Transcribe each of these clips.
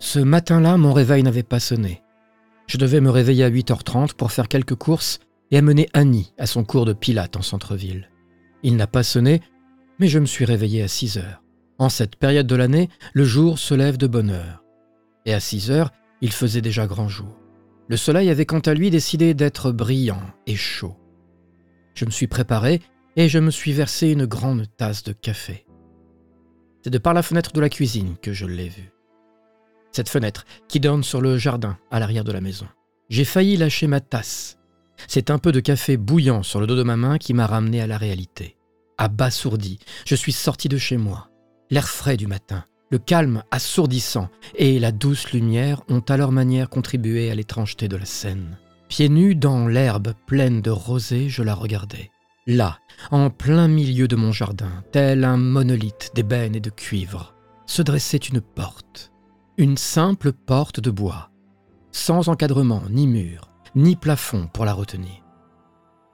Ce matin-là, mon réveil n'avait pas sonné. Je devais me réveiller à 8h30 pour faire quelques courses et amener Annie à son cours de pilates en centre-ville. Il n'a pas sonné, mais je me suis réveillé à 6 heures. En cette période de l'année, le jour se lève de bonne heure. Et à 6 heures, il faisait déjà grand jour. Le soleil avait quant à lui décidé d'être brillant et chaud. Je me suis préparé et je me suis versé une grande tasse de café. C'est de par la fenêtre de la cuisine que je l'ai vu. Cette fenêtre qui donne sur le jardin à l'arrière de la maison. J'ai failli lâcher ma tasse. C'est un peu de café bouillant sur le dos de ma main qui m'a ramené à la réalité. Abasourdi, je suis sorti de chez moi. L'air frais du matin, le calme assourdissant et la douce lumière ont à leur manière contribué à l'étrangeté de la scène. Pieds nus dans l'herbe pleine de rosée, je la regardais. Là, en plein milieu de mon jardin, tel un monolithe d'ébène et de cuivre, se dressait une porte. Une simple porte de bois, sans encadrement, ni mur, ni plafond pour la retenir.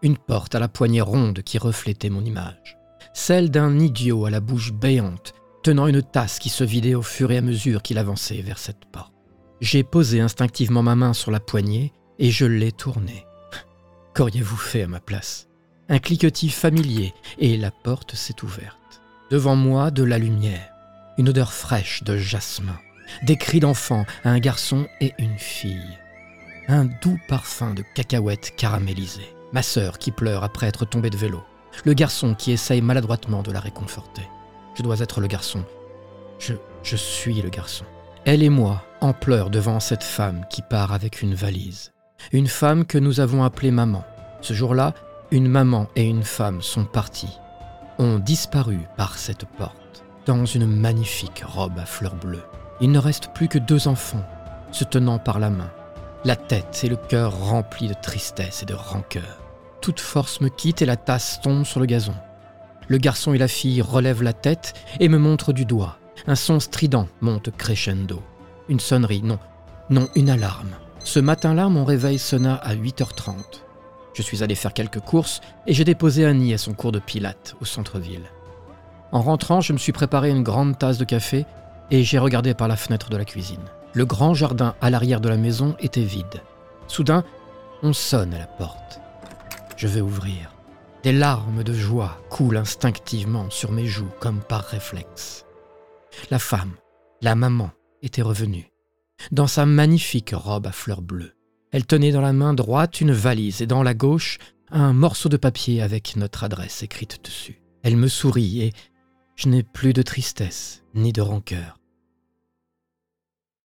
Une porte à la poignée ronde qui reflétait mon image, celle d'un idiot à la bouche béante, tenant une tasse qui se vidait au fur et à mesure qu'il avançait vers cette porte. J'ai posé instinctivement ma main sur la poignée et je l'ai tournée. Qu'auriez-vous fait à ma place? Un cliquetis familier et la porte s'est ouverte. Devant moi, de la lumière, une odeur fraîche de jasmin, des cris d'enfants, un garçon et une fille. Un doux parfum de cacahuètes caramélisées. Ma sœur qui pleure après être tombée de vélo. Le garçon qui essaye maladroitement de la réconforter. Je dois être le garçon. Je, je suis le garçon. Elle et moi, en pleurs devant cette femme qui part avec une valise. Une femme que nous avons appelée maman. Ce jour-là, une maman et une femme sont parties, ont disparu par cette porte, dans une magnifique robe à fleurs bleues. Il ne reste plus que deux enfants, se tenant par la main, la tête et le cœur remplis de tristesse et de rancœur. Toute force me quitte et la tasse tombe sur le gazon. Le garçon et la fille relèvent la tête et me montrent du doigt. Un son strident monte crescendo. Une sonnerie, non, non, une alarme. Ce matin-là, mon réveil sonna à 8h30. Je suis allé faire quelques courses et j'ai déposé Annie à son cours de pilates au centre-ville. En rentrant, je me suis préparé une grande tasse de café et j'ai regardé par la fenêtre de la cuisine. Le grand jardin à l'arrière de la maison était vide. Soudain, on sonne à la porte. Je vais ouvrir. Des larmes de joie coulent instinctivement sur mes joues comme par réflexe. La femme, la maman, était revenue. Dans sa magnifique robe à fleurs bleues. Elle tenait dans la main droite une valise et dans la gauche un morceau de papier avec notre adresse écrite dessus. Elle me sourit et je n'ai plus de tristesse ni de rancœur.